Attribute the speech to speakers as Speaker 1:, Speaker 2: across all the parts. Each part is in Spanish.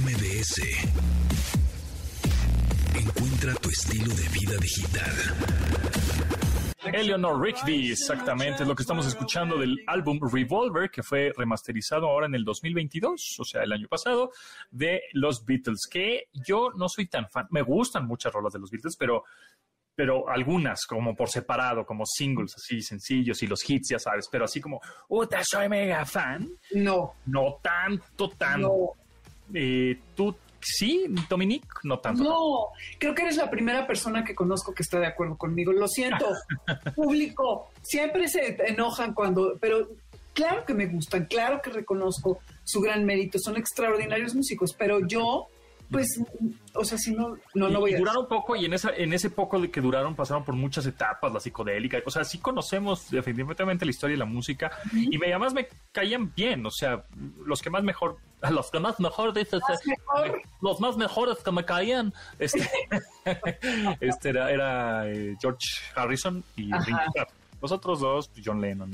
Speaker 1: MBS. Encuentra tu estilo de vida digital.
Speaker 2: Eleanor Rigby, exactamente, es lo que estamos escuchando del álbum Revolver, que fue remasterizado ahora en el 2022, o sea, el año pasado, de los Beatles, que yo no soy tan fan, me gustan muchas rolas de los Beatles, pero pero algunas como por separado, como singles así sencillos y los hits, ya sabes, pero así como, ¡Uta, soy mega fan!
Speaker 3: No.
Speaker 2: No tanto, tanto.
Speaker 3: No.
Speaker 2: Eh, ¿Tú sí, Dominique? No tanto.
Speaker 3: No, creo que eres la primera persona que conozco que está de acuerdo conmigo. Lo siento, público. Siempre se enojan cuando, pero claro que me gustan, claro que reconozco su gran mérito. Son extraordinarios músicos, pero yo pues, o sea, si no, no, no voy
Speaker 2: y
Speaker 3: a...
Speaker 2: duraron poco y en, esa, en ese poco de que duraron pasaron por muchas etapas, la psicodélica, o sea, sí conocemos definitivamente la historia y la música y me, además me caían bien, o sea, los que más mejor, los que más mejor, dices,
Speaker 3: mejor?
Speaker 2: los más mejores que me caían, este, este era, era eh, George Harrison y Ringo Starr. Los otros dos, John Lennon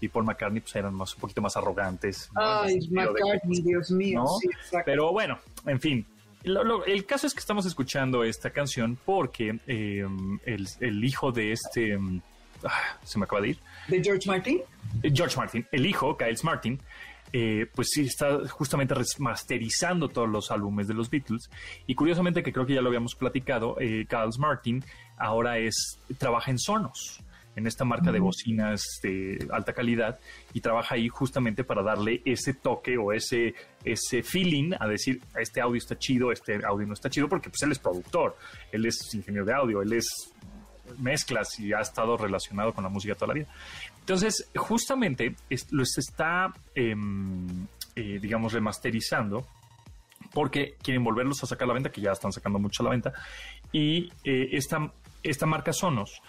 Speaker 2: y Paul McCartney pues eran más, un poquito más arrogantes. ¿no?
Speaker 3: Ay, McCartney, de, Dios mío.
Speaker 2: ¿no?
Speaker 3: Sí,
Speaker 2: Pero bueno, en fin. Lo, lo, el caso es que estamos escuchando esta canción porque eh, el, el, hijo de este... Ah, se me acaba de ir.
Speaker 3: ¿De George Martin?
Speaker 2: George Martin. El hijo, Giles Martin, eh, pues sí, está justamente remasterizando todos los álbumes de los Beatles. Y curiosamente, que creo que ya lo habíamos platicado, eh, Giles Martin ahora es trabaja en Sonos en esta marca de bocinas de alta calidad y trabaja ahí justamente para darle ese toque o ese, ese feeling a decir, este audio está chido, este audio no está chido, porque pues él es productor, él es ingeniero de audio, él es mezclas y ha estado relacionado con la música toda la vida. Entonces, justamente es, los está, eh, eh, digamos, remasterizando porque quieren volverlos a sacar a la venta, que ya están sacando mucho a la venta, y eh, esta, esta marca Sonos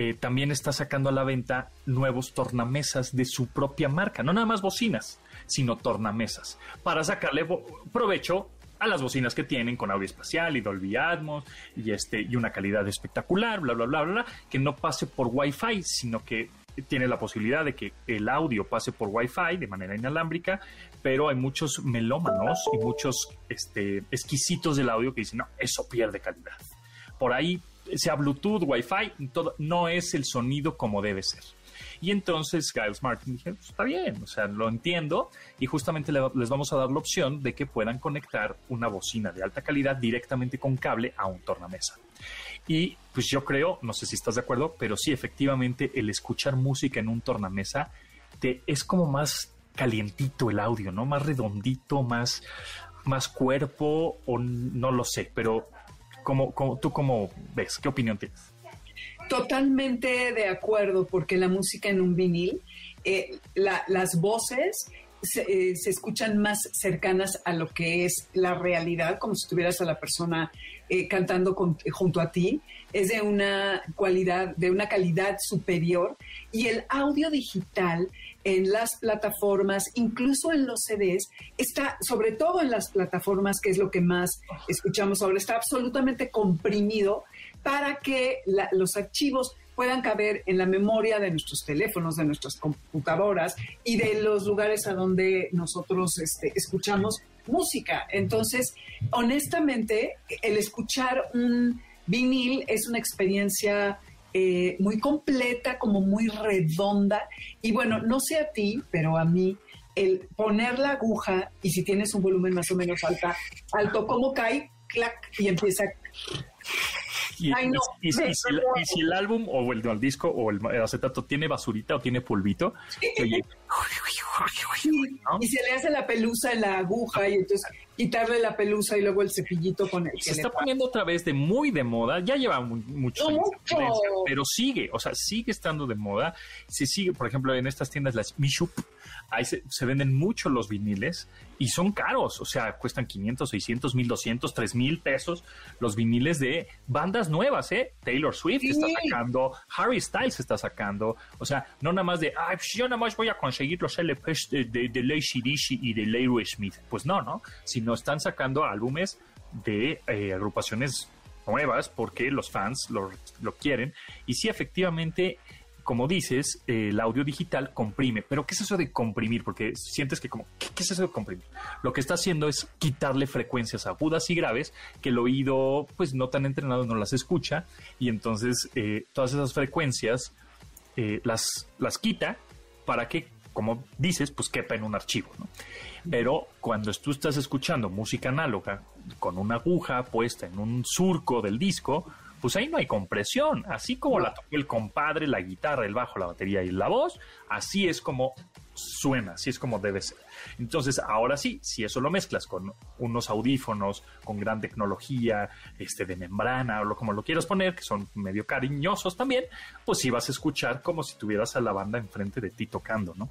Speaker 2: eh, también está sacando a la venta nuevos tornamesas de su propia marca, no nada más bocinas, sino tornamesas, para sacarle provecho a las bocinas que tienen con audio espacial y Dolby Atmos y este y una calidad espectacular, bla bla bla bla, que no pase por Wi-Fi, sino que tiene la posibilidad de que el audio pase por Wi-Fi de manera inalámbrica, pero hay muchos melómanos y muchos este, exquisitos del audio que dicen, no, eso pierde calidad. Por ahí sea Bluetooth, Wi-Fi, todo, no es el sonido como debe ser. Y entonces Giles Martin dije, pues, está bien, o sea, lo entiendo y justamente le, les vamos a dar la opción de que puedan conectar una bocina de alta calidad directamente con cable a un tornamesa. Y pues yo creo, no sé si estás de acuerdo, pero sí, efectivamente, el escuchar música en un tornamesa te, es como más calientito el audio, ¿no? Más redondito, más, más cuerpo, o no lo sé, pero ¿cómo, cómo, ¿tú cómo ves? ¿Qué opinión tienes?
Speaker 3: Totalmente de acuerdo, porque la música en un vinil, eh, la, las voces se, eh, se, escuchan más cercanas a lo que es la realidad, como si tuvieras a la persona eh, cantando junto a ti. Es de una cualidad, de una calidad superior. Y el audio digital en las plataformas, incluso en los CDs, está, sobre todo en las plataformas, que es lo que más escuchamos ahora, está absolutamente comprimido para que los archivos puedan caber en la memoria de nuestros teléfonos, de nuestras computadoras y de los lugares a donde nosotros este, escuchamos música. Entonces, honestamente, el escuchar un vinil es una experiencia eh, muy completa, como muy redonda. Y bueno, no sé a ti, pero a mí, el poner la aguja y si tienes un volumen más o menos alta, alto, como cae, clac, y empieza
Speaker 2: y, Ay, no. y, y, si, y, si, el álbum o el, el disco o el, el, acetato tiene basurita o tiene polvito, oye,
Speaker 3: ¿no? y se le hace la pelusa en la aguja y entonces quitarle la pelusa y luego el cepillito con el
Speaker 2: se está poniendo otra vez de muy de moda ya lleva muy, mucho. pero sigue o sea sigue estando de moda se sigue por ejemplo en estas tiendas las Mishup ahí se, se, venden mucho los viniles y son caros, o sea, cuestan 500, 600, 1200, 3000 pesos los viniles de bandas nuevas, ¿eh? Taylor Swift sí. está sacando, Harry Styles está sacando, o sea, no nada más de, ay, pues yo nada más voy a conseguir los LPs de, de, de Dishi y de Leroy Smith. Pues no, ¿no? Sino están sacando álbumes de eh, agrupaciones nuevas porque los fans lo, lo quieren y sí, efectivamente como dices, eh, el audio digital comprime. Pero ¿qué es eso de comprimir? Porque sientes que como, ¿qué, ¿qué, es eso de comprimir? Lo que está haciendo es quitarle frecuencias agudas y graves que el oído, pues no tan entrenado, no las escucha. Y entonces eh, todas esas frecuencias eh, las, las quita para que, como dices, pues quepa en un archivo. Pero cuando tú estás escuchando música análoga con una aguja puesta en un surco del disco, pues ahí no hay compresión. Así como la tocó el compadre, la guitarra, el bajo, la batería y la voz, así es como suena, así es como debe ser. Entonces, ahora sí, si eso lo mezclas con unos audífonos con gran tecnología, este de membrana o lo como lo quieras poner, que son medio cariñosos también, pues sí vas a escuchar como si tuvieras a la banda enfrente de ti tocando, ¿no?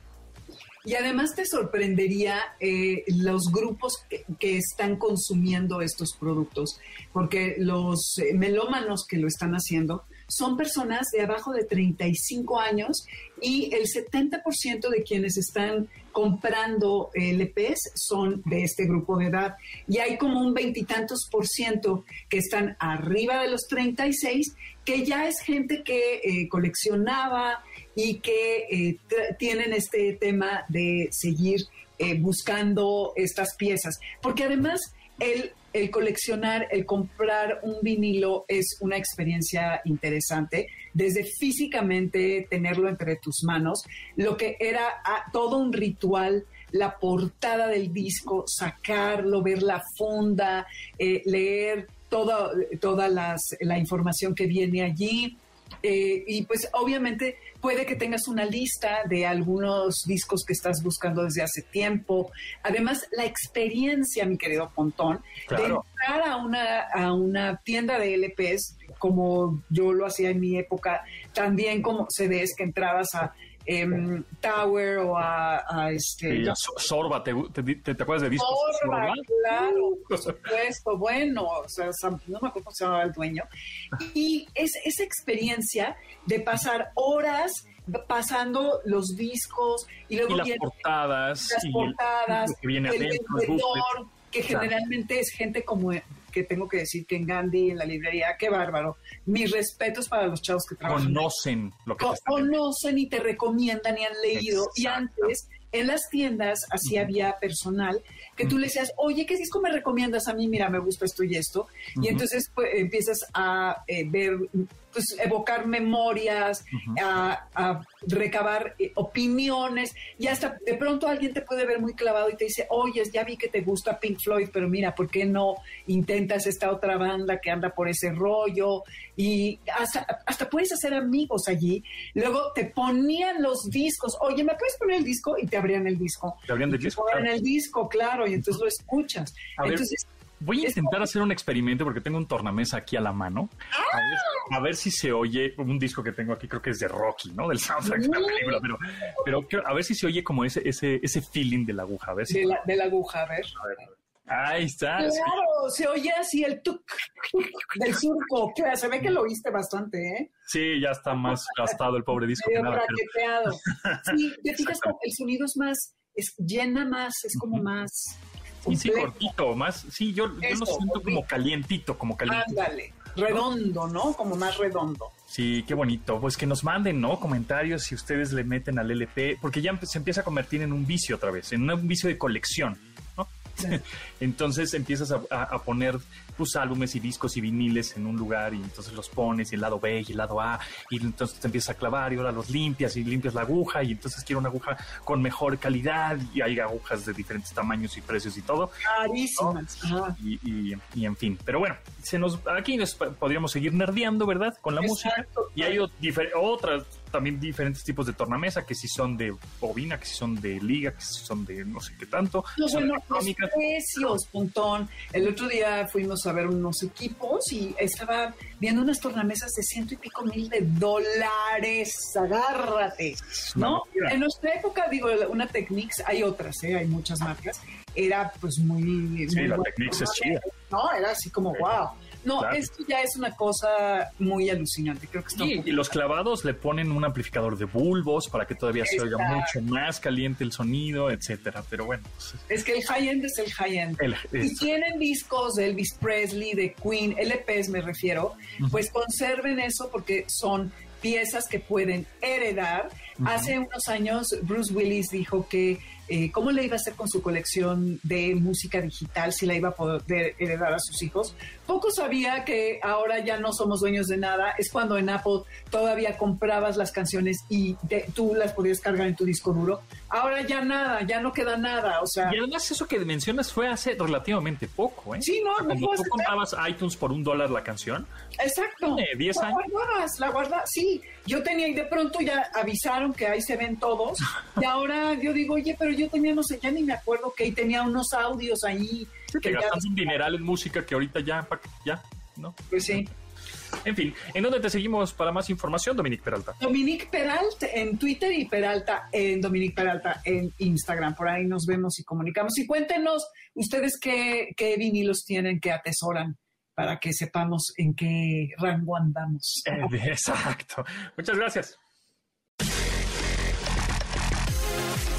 Speaker 3: Y además te sorprendería eh, los grupos que, que, están consumiendo estos productos, porque los eh, melómanos que lo están haciendo son personas de abajo de 35 años y el 70% de quienes están comprando LPs son de este grupo de edad. Y hay como un veintitantos por ciento que están arriba de los 36, que ya es gente que eh, coleccionaba, y que eh, tienen este tema de seguir eh, buscando estas piezas. Porque además el, el, coleccionar, el comprar un vinilo es una experiencia interesante, desde físicamente tenerlo entre tus manos, lo que era ah, todo un ritual la portada del disco, sacarlo, ver la funda, eh, leer toda, toda las, la información que viene allí. Eh, y pues obviamente puede que tengas una lista de algunos discos que estás buscando desde hace tiempo. Además, la experiencia, mi querido Pontón, de entrar a una, a una tienda de LPs, como yo lo hacía en mi época, también como CDs que entrabas a eh, Tower o a, a este...
Speaker 2: Y a Sorba, ¿te, te, te, acuerdas de discos?
Speaker 3: Sorba, Sorba? claro, por supuesto, bueno, o sea, no me acuerdo cómo se llamaba el dueño. Y es esa experiencia de pasar horas pasando los discos y luego
Speaker 2: y las portadas,
Speaker 3: las portadas,
Speaker 2: el, que viene
Speaker 3: el
Speaker 2: adentro,
Speaker 3: vendedor, que generalmente es gente como que tengo que decir que en Gandhi, en la librería, qué bárbaro. Mis respetos para los chavos que trabajan.
Speaker 2: Conocen lo que
Speaker 3: te Conocen y te recomiendan y han leído. Exacto. Y antes, en las tiendas, así uh -huh. había personal que tú le decías, oye, ¿qué disco me recomiendas a mí? Mira, me gusta esto y esto. Uh -huh. Y entonces pues, empiezas a eh, ver, pues evocar memorias, uh -huh. a, a, recabar eh, opiniones, y hasta de pronto alguien te puede ver muy clavado y te dice, oye, ya vi que te gusta Pink Floyd, pero mira, ¿por qué no intentas esta otra banda que anda por ese rollo? Y hasta, hasta puedes hacer amigos allí. Luego te ponían los discos, oye, ¿me puedes poner el disco? Y te abrían el disco.
Speaker 2: Te abrían el disco.
Speaker 3: Te abrían el disco, claro, y entonces lo escuchas.
Speaker 2: A
Speaker 3: entonces,
Speaker 2: ver. Voy a intentar hacer un experimento porque tengo un tornamesa aquí a la mano. A ver, a ver, si se oye un disco que tengo aquí, creo que es de Rocky, ¿no? Del soundtrack de la película, pero, pero a ver si se oye como ese, ese, ese feeling de la aguja. A ver si
Speaker 3: de, la, de la aguja, a ver.
Speaker 2: A ver, a ver. Ahí está.
Speaker 3: Claro, se oye así el tuk del surco. Se ve que lo oíste bastante, ¿eh?
Speaker 2: Sí, ya está más gastado el pobre disco.
Speaker 3: que nada, pero... Sí, te fijas, el sonido es más, es, llena más, es como más
Speaker 2: y sí, cortito, más, sí, yo, yo lo siento como calientito, como calientito.
Speaker 3: Ándale, redondo, ¿no? Como más redondo.
Speaker 2: Sí, qué bonito. Pues que nos manden, ¿no? Comentarios si ustedes le meten al LP, porque ya se empieza a convertir en un vicio otra vez, en un vicio de colección. Entonces empiezas a, a, a, poner tus álbumes y discos y viniles en un lugar y entonces los pones y el lado B y el lado A y entonces te empiezas a clavar y ahora los limpias y limpias la aguja y entonces quiero una aguja con mejor calidad y hay agujas de diferentes tamaños y precios y todo.
Speaker 3: Carísimas.
Speaker 2: ¿no? Y, y, y, en fin, pero bueno, se nos, aquí nos podríamos seguir nerdeando, ¿verdad? Con la Exacto, música y hay otras también diferentes tipos de tornamesa, que si son de bobina, que si son de liga, que si son de no sé qué tanto.
Speaker 3: No, bueno, los precios, puntón. El otro día fuimos a ver unos equipos y estaba viendo unas tornamesas de ciento y pico mil de dólares. Agárrate, ¿no? En nuestra época, digo, una Technics, hay otras, ¿eh? hay muchas marcas, era pues muy...
Speaker 2: Sí,
Speaker 3: muy
Speaker 2: la Technics es chida.
Speaker 3: No, era así como, sí. wow. No, claro. esto ya es una cosa muy alucinante. Creo que está
Speaker 2: sí, y los clavados le ponen un amplificador de bulbos para que todavía se oiga mucho más caliente el sonido, etcétera. Pero bueno. Pues,
Speaker 3: es que el high-end es el high-end. Y tienen discos de Elvis Presley, de Queen, LPs me refiero, uh -huh. pues conserven eso porque son piezas que pueden heredar. Hace unos años Bruce Willis dijo que eh, cómo le iba a hacer con su colección de música digital, si la iba a poder heredar a sus hijos. Poco sabía que ahora ya no somos dueños de nada. Es cuando en Apple todavía comprabas las canciones y tú las podías cargar en tu disco duro. Ahora ya nada, ya no queda nada. O sea,
Speaker 2: y además eso que mencionas fue hace relativamente poco, ¿eh?
Speaker 3: Sí, no,
Speaker 2: Cuando tú comprabas iTunes por un dólar la canción.
Speaker 3: Exacto.
Speaker 2: Tiene 10 años.
Speaker 3: La guardas, la guardas, sí. Yo tenía y de pronto ya avisaron que ahí se ven todos. y ahora yo digo, oye, pero yo tenía, no sé, ya ni me acuerdo que tenía unos audios ahí.
Speaker 2: Que gastas un dineral en música que ahorita ya, ya, ¿no?
Speaker 3: Pues sí.
Speaker 2: En fin, ¿en dónde te seguimos para más información, Dominique Peralta?
Speaker 3: Dominique Peralta en Twitter y Peralta en Dominique Peralta en Instagram. Por ahí nos vemos y comunicamos. Y cuéntenos ustedes qué, qué vinilos tienen que atesoran para que sepamos en qué rango andamos.
Speaker 2: Eh, exacto. Muchas gracias.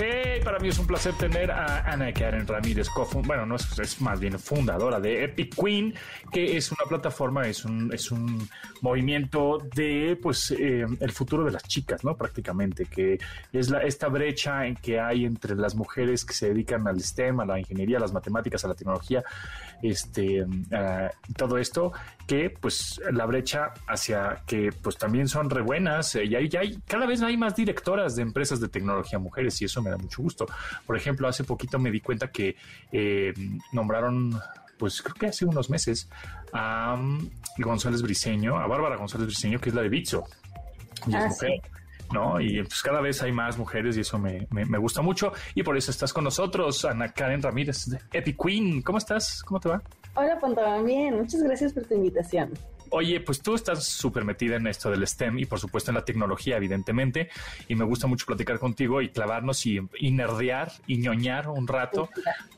Speaker 2: Hey, para mí es un placer tener a Ana Karen Ramírez, bueno, no es, más bien fundadora de Epic Queen, que es una plataforma, es un, es un movimiento de pues eh, el futuro de las chicas, ¿no? Prácticamente, que es la, esta brecha en que hay entre las mujeres que se dedican al STEM, a la ingeniería, a las matemáticas, a la tecnología, este, todo esto, que pues la brecha hacia que pues también son re buenas, y hay, hay, cada vez hay más directoras de empresas de tecnología mujeres y eso me da mucho gusto. Por ejemplo, hace poquito me di cuenta que eh, nombraron pues creo que hace unos meses a González Briseño, a Bárbara González Briseño, que es la de Bitso. Y es mujer. ¿no? Y pues cada vez hay más mujeres y eso me, me, gusta mucho. Y por eso estás con nosotros, Ana Karen Ramírez de Epic Queen. ¿Cómo estás? ¿Cómo te va?
Speaker 4: Hola, Pontón. Bien, muchas gracias por tu invitación.
Speaker 2: Oye, pues tú estás súper metida en esto del STEM y por supuesto en la tecnología, evidentemente, y me gusta mucho platicar contigo y clavarnos y, y nerdear y ñoñar un rato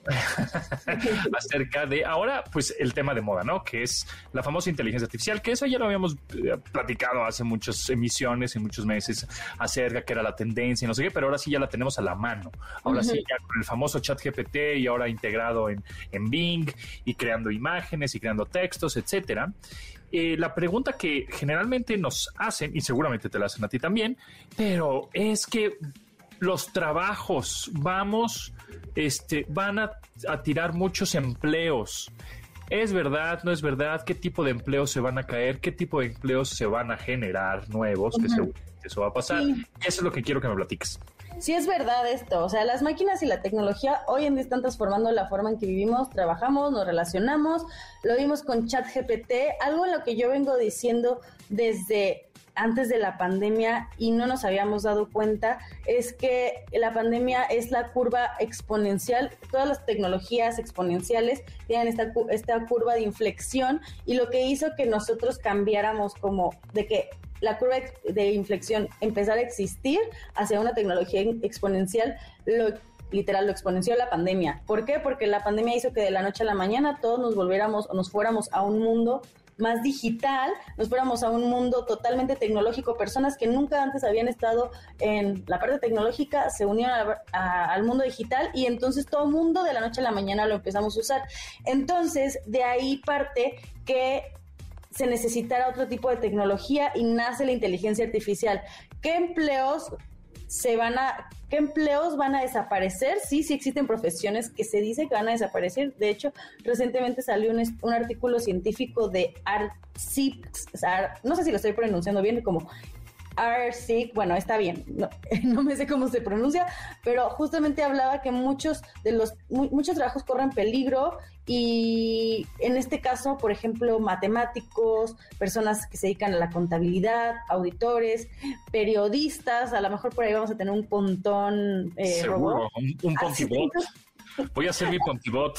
Speaker 2: acerca de ahora, pues el tema de moda, ¿no? Que es la famosa inteligencia artificial, que eso ya lo habíamos eh, platicado hace muchas emisiones y muchos meses acerca que era la tendencia y no sé qué, pero ahora sí ya la tenemos a la mano. Ahora sí, ya con el famoso chat GPT y ahora integrado en, en Bing y creando imágenes y creando textos, etcétera. Eh, la pregunta que generalmente nos hacen, y seguramente te la hacen a ti también, pero es que los trabajos, vamos, este, van a, tirar muchos empleos. ¿Es verdad? ¿No es verdad? ¿Qué tipo de empleos se van a caer? ¿Qué tipo de empleos se van a generar nuevos? Que eso va a pasar. Eso es lo que quiero que me platiques.
Speaker 4: Sí es verdad esto, o sea, las máquinas y la tecnología hoy en día están transformando la forma en que vivimos, trabajamos, nos relacionamos, lo vimos con ChatGPT, algo en lo que yo vengo diciendo desde antes de la pandemia y no nos habíamos dado cuenta es que la pandemia es la curva exponencial, todas las tecnologías exponenciales tienen esta, esta curva de inflexión y lo que hizo que nosotros cambiáramos como de que la curva de inflexión empezar a existir hacia una tecnología exponencial, lo literal lo exponenció la pandemia. ¿Por qué? Porque la pandemia hizo que de la noche a la mañana todos nos volviéramos o nos fuéramos a un mundo más digital, nos fuéramos a un mundo totalmente tecnológico, personas que nunca antes habían estado en la parte tecnológica se unieron al mundo digital y entonces todo el mundo de la noche a la mañana lo empezamos a usar. Entonces, de ahí parte que se necesitará otro tipo de tecnología y nace la inteligencia artificial. ¿Qué empleos se van a, qué empleos van a desaparecer? Sí, sí existen profesiones que se dice que van a desaparecer. De hecho, recientemente salió un, un artículo científico de ARCIP, no sé si lo estoy pronunciando bien, como RC, bueno, está bien, no, me sé cómo se pronuncia, pero justamente hablaba que muchos de los muchos trabajos corren peligro y en este caso, por ejemplo, matemáticos, personas que se dedican a la contabilidad, auditores, periodistas, a lo mejor por ahí vamos a tener un pontón
Speaker 2: eh, Seguro, un, un pontibot. Voy a hacer mi pontibot.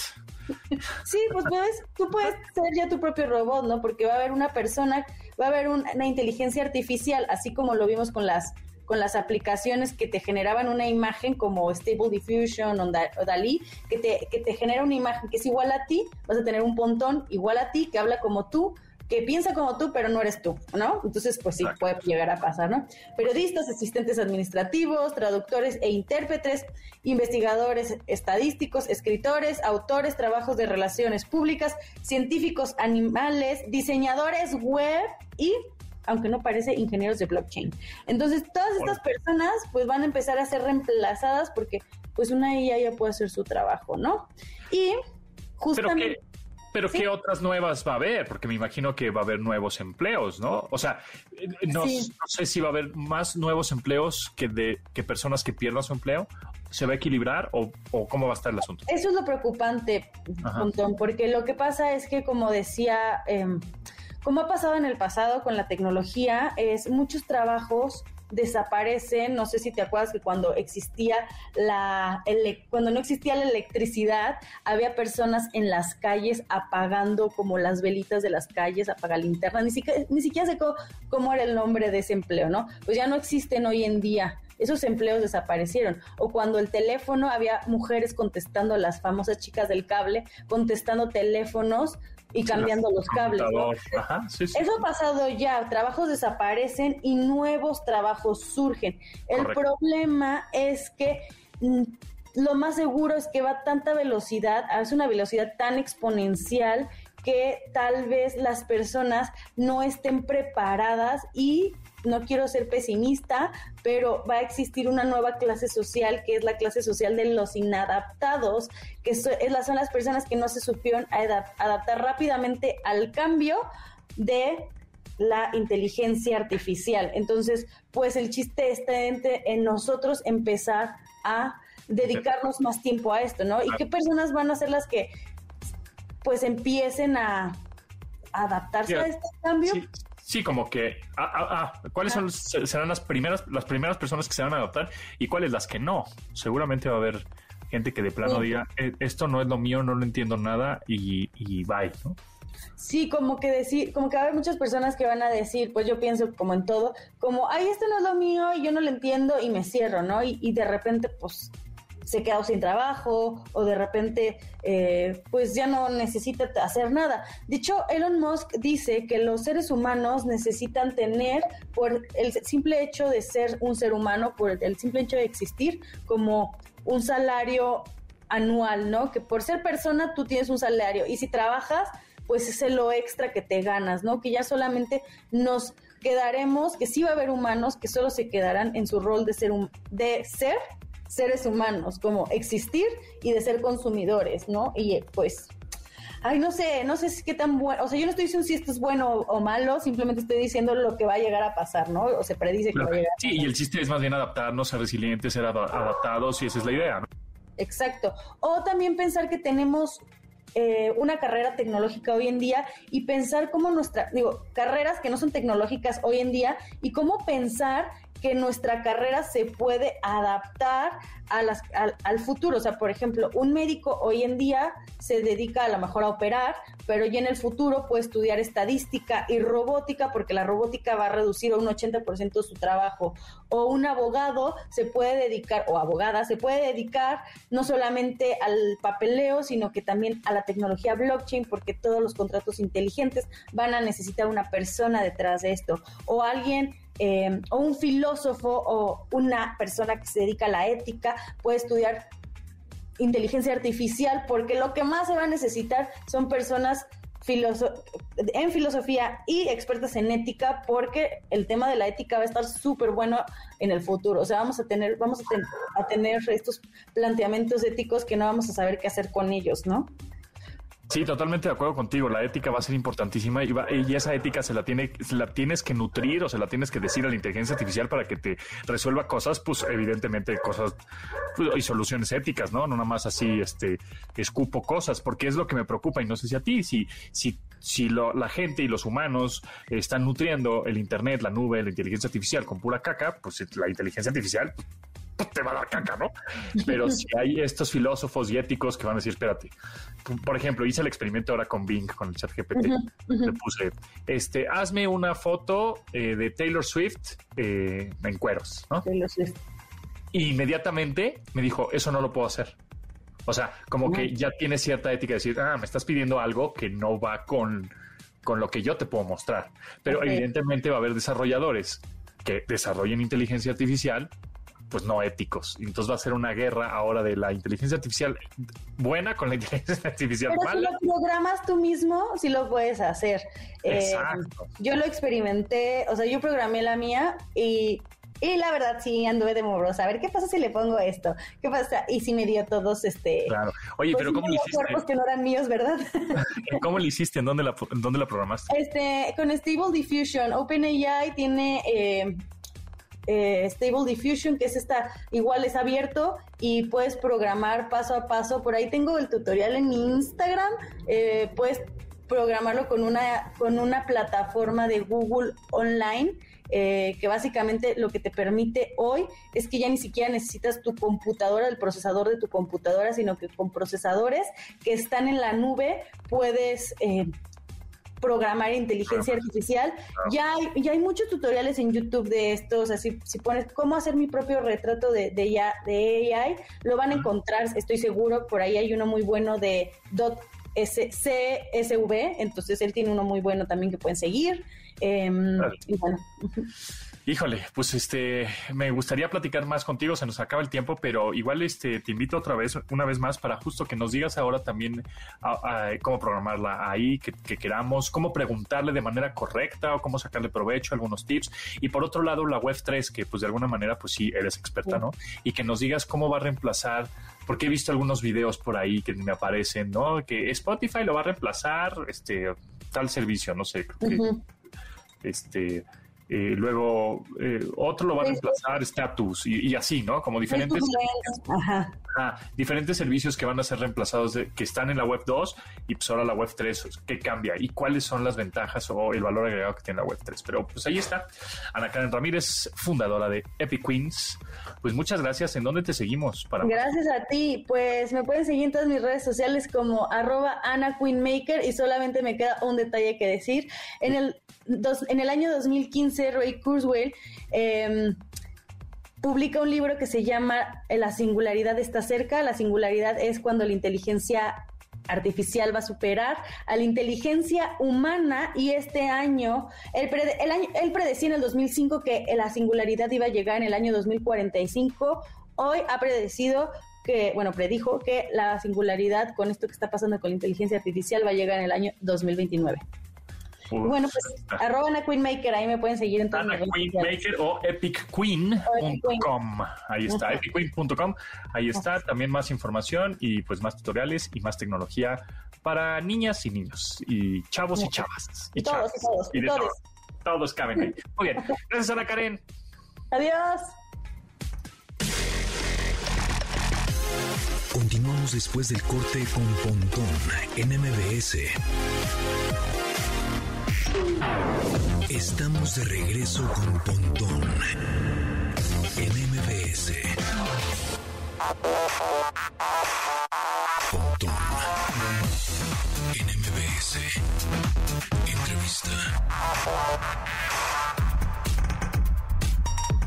Speaker 4: Sí, pues puedes, tú puedes ser ya tu propio robot, ¿no? Porque va a haber una persona, va a haber una inteligencia artificial, así como lo vimos con las con las aplicaciones que te generaban una imagen como Stable Diffusion o, Dalí, que te, que te genera una imagen que es igual a ti, vas a tener un pontón igual a ti, que habla como tú, que piensa como tú, pero no eres tú, ¿no? Entonces, pues sí, puede llegar a pasar, ¿no? Periodistas, asistentes administrativos, traductores e intérpretes, investigadores estadísticos, escritores, autores, trabajos de relaciones públicas, científicos animales, diseñadores web y aunque no parece ingenieros de blockchain. Entonces, todas estas personas pues van a empezar a ser reemplazadas porque pues una IA ya puede hacer su trabajo, ¿no? Y justamente...
Speaker 2: Pero ¿qué otras nuevas va a haber? Porque me imagino que va a haber nuevos empleos, ¿no? O sea, no, sé si va a haber más nuevos empleos que de que personas que pierdan su empleo. ¿Se va a equilibrar o, cómo va a estar el asunto?
Speaker 4: Eso es lo preocupante, porque lo que pasa es que, como decía, eh, como ha pasado en el pasado con la tecnología, es muchos trabajos desaparecen. No sé si te acuerdas que cuando existía la cuando no existía la electricidad, había personas en las calles apagando como las velitas de las calles, apagar linterna, ni siquiera, ni siquiera sé cómo, era el nombre de ese empleo, ¿no? Pues ya no existen hoy en día. Esos empleos desaparecieron. O cuando el teléfono había mujeres contestando, las famosas chicas del cable, contestando teléfonos y cambiando los cables. Eso ha pasado ya, trabajos desaparecen y nuevos trabajos surgen. El problema es que mm, lo más seguro es que va a tanta velocidad, es una velocidad tan exponencial que tal vez las personas no estén preparadas y no quiero ser pesimista, pero va a existir una nueva clase social que es la clase social de los inadaptados, que son las personas que no se supieron adaptar rápidamente al cambio de la inteligencia artificial. Entonces, pues el chiste está en nosotros empezar a dedicarnos más tiempo a esto, ¿no? ¿Y qué personas van a ser las que pues empiecen a adaptarse a este cambio?
Speaker 2: Sí, como que, ah, ah, ah ¿cuáles son, serán las primeras, las primeras personas que se van a adaptar y cuáles las que no? Seguramente va a haber gente que de plano diga, eh, esto no es lo mío, no lo entiendo nada y, y bye, ¿no?
Speaker 4: Sí, como que decir, como que va a haber muchas personas que van a decir, pues yo pienso como en todo, como, ay, esto no es lo mío y yo no lo entiendo y me cierro, ¿no? Y, y de repente, pues se quedó sin trabajo o de repente eh, pues ya no necesita hacer nada. De hecho, Elon Musk dice que los seres humanos necesitan tener, por el simple hecho de ser un ser humano, por el simple hecho de existir, como un salario anual, ¿no? Que por ser persona tú tienes un salario y si trabajas, pues es lo extra que te ganas, ¿no? Que ya solamente nos quedaremos, que sí va a haber humanos que solo se quedarán en su rol de ser, de ser seres humanos, como existir y de ser consumidores, ¿no? Y pues, ay, no sé, no sé si qué tan bueno, o sea, yo no estoy diciendo si esto es bueno o malo, simplemente estoy diciendo lo que va a llegar a pasar, ¿no? O se predice que va a llegar.
Speaker 2: Sí, y el chiste es más bien adaptarnos, ser resilientes, ser adaptados, y esa es la idea, ¿no?
Speaker 4: Exacto. O también pensar que tenemos eh, una carrera tecnológica hoy en día y pensar cómo nuestra, digo, carreras que no son tecnológicas hoy en día y cómo pensar que nuestra carrera se puede adaptar a las, al, futuro. O sea, por ejemplo, un médico hoy en día se dedica a lo mejor a operar, pero ya en el futuro puede estudiar estadística y robótica porque la robótica va a reducir un 80% su trabajo. O un abogado se puede dedicar, o abogada, se puede dedicar no solamente al papeleo, sino que también a la tecnología blockchain porque todos los contratos inteligentes van a necesitar una persona detrás de esto. O alguien eh, o un filósofo o una persona que se dedica a la ética puede estudiar inteligencia artificial porque lo que más se va a necesitar son personas en filosofía y expertas en ética porque el tema de la ética va a estar súper bueno en el futuro. O sea, vamos a tener, vamos a tener estos planteamientos éticos que no vamos a saber qué hacer con ellos, ¿no?
Speaker 2: Sí, totalmente de acuerdo contigo. La ética va a ser importantísima y, y esa ética se la, tiene, se la tienes que nutrir o se la tienes que decir a la inteligencia artificial para que te resuelva cosas, pues evidentemente cosas pues, y soluciones éticas, ¿no? No nada más así, este, escupo cosas, porque es lo que me preocupa y no sé si a ti, si, si, si la gente y los humanos están nutriendo el Internet, la nube, la inteligencia artificial con pura caca, pues la inteligencia artificial te va a dar caca, ¿no? Pero si hay estos filósofos y éticos que van a decir, espérate, por ejemplo, hice el experimento ahora con Bing, con el chat GPT, le puse, este, hazme una foto eh, de Taylor Swift eh, en cueros, ¿no? Taylor Swift. Y inmediatamente me dijo, eso no lo puedo hacer. O sea, como que ya tiene cierta ética de decir, ah, me estás pidiendo algo que no va con, con lo que yo te puedo mostrar. Pero evidentemente va a haber desarrolladores que desarrollen inteligencia artificial pues no éticos. Entonces va a ser una guerra ahora de la inteligencia artificial buena con la inteligencia artificial
Speaker 4: Pero Si lo programas tú mismo, sí lo puedes hacer. Eh, Exacto. yo lo experimenté, o sea, yo programé la mía y y la verdad sí anduve de morosa. A ver, ¿qué pasa si le pongo esto? ¿Qué pasa? Y si me dio todos este...
Speaker 2: Claro. Oye, pues pero ¿cómo lo hiciste?
Speaker 4: cuerpos que no eran míos, ¿verdad?
Speaker 2: ¿Cómo lo hiciste? ¿En dónde la, en dónde la programaste?
Speaker 4: Este, con Stable Diffusion. OpenAI tiene... Eh, eh, Stable Diffusion, que es esta, igual es abierto y puedes programar paso a paso. Por ahí tengo el tutorial en mi Instagram. Eh, puedes programarlo con una, con una plataforma de Google Online. Eh, que básicamente lo que te permite hoy es que ya ni siquiera necesitas tu computadora, el procesador de tu computadora, sino que con procesadores que están en la nube puedes eh, programar inteligencia artificial. Ya hay, ya hay muchos tutoriales en YouTube de estos, así si pones cómo hacer mi propio retrato de, de, de AI, lo van a encontrar, estoy seguro, por ahí hay uno muy bueno de .csv, entonces él tiene uno muy bueno también que pueden seguir. Em, y bueno.
Speaker 2: Híjole, pues este, me gustaría platicar más contigo, se nos acaba el tiempo, pero igual este, te invito otra vez, una vez más, para justo que nos digas ahora también cómo programarla ahí, que, queramos, cómo preguntarle de manera correcta o cómo sacarle provecho, algunos tips. Y por otro lado, la web 3, que pues de alguna manera, pues sí, eres experta, ¿no? Y que nos digas cómo va a reemplazar, porque he visto algunos videos por ahí que me aparecen, ¿no? Que Spotify lo va a reemplazar, este, tal servicio, no sé, este eh, luego eh, otro lo va a reemplazar status y, así, ¿no? Como diferentes, diferentes servicios que van a ser reemplazados que están en la web 2 y pues ahora la web 3, ¿qué cambia? ¿Y cuáles son las ventajas o el valor agregado que tiene la web 3? Pero pues ahí está, Ana Karen Ramírez, fundadora de Epic Queens. Pues muchas gracias. ¿En dónde te seguimos?
Speaker 4: Para gracias a ti. Pues me pueden seguir en todas mis redes sociales como arroba Ana Queenmaker y solamente me queda un detalle que decir. En el, en el año 2015 Ray Kurzweil, em, publica un libro que se llama La singularidad está cerca. La singularidad es cuando la inteligencia artificial va a superar a la inteligencia humana y este año, él, el año, él predecía en el 2005 que la singularidad iba a llegar en el año 2045. Hoy ha predecido que, bueno, predijo que la singularidad con esto que está pasando con la inteligencia artificial va a llegar en el año 2029 bueno, pues arroba Ana Queenmaker, ahí me pueden seguir en todas Ana
Speaker 2: Queenmaker o epicqueen.com. Ahí está, epicqueen.com. Ahí está también más información y pues más tutoriales y más tecnología para niñas y niños y chavos y chavas.
Speaker 4: Y, todos, y todos, y todos.
Speaker 2: Todos caben ahí. Muy bien. Gracias, Ana Karen.
Speaker 4: Adiós.
Speaker 1: Continuamos después del corte con Pontón en MBS. Estamos de regreso con Pontón en MBS. Pontón en MBS. Entrevista.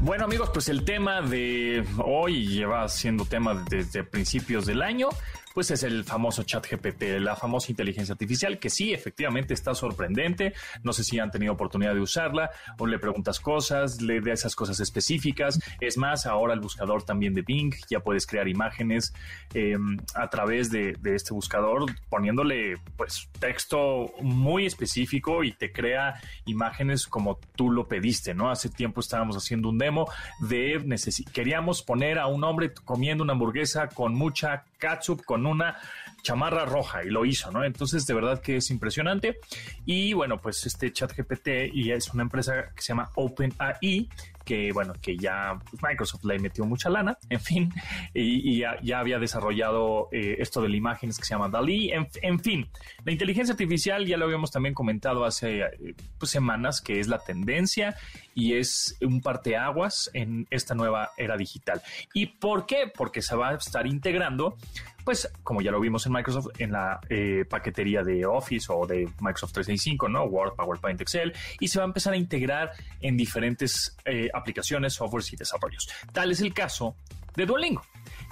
Speaker 2: Bueno amigos, pues el tema de hoy lleva siendo tema desde principios del año pues es el famoso chat GPT, la famosa inteligencia artificial, que sí, efectivamente está sorprendente. No sé si han tenido oportunidad de usarla o le preguntas cosas, le de esas cosas específicas. Es más, ahora el buscador también de Bing, ya puedes crear imágenes em, a través de, este buscador poniéndole pues texto muy específico y te crea imágenes como tú lo pediste, ¿no? Hace tiempo estábamos haciendo un demo de queríamos poner a un hombre comiendo una hamburguesa con mucha catsup, con una chamarra roja y lo hizo, ¿no? Entonces, de verdad que es impresionante. Y bueno, pues este ChatGPT y es una empresa que se llama OpenAI que bueno, que ya pues, Microsoft le metió mucha lana, en fin, y, ya, había desarrollado eh, esto de la imágenes que se llama DALI, en, fin, la inteligencia artificial ya lo habíamos también comentado hace eh, pues, semanas que es la tendencia y es un parteaguas en esta nueva era digital. ¿Y por qué? Porque se va a estar integrando pues como ya lo vimos en Microsoft, en la eh, paquetería de Office o de Microsoft 365, ¿no? Word, PowerPoint, Excel, y se va a empezar a integrar en diferentes eh, aplicaciones, softwares y desarrollos. Tal es el caso de Duolingo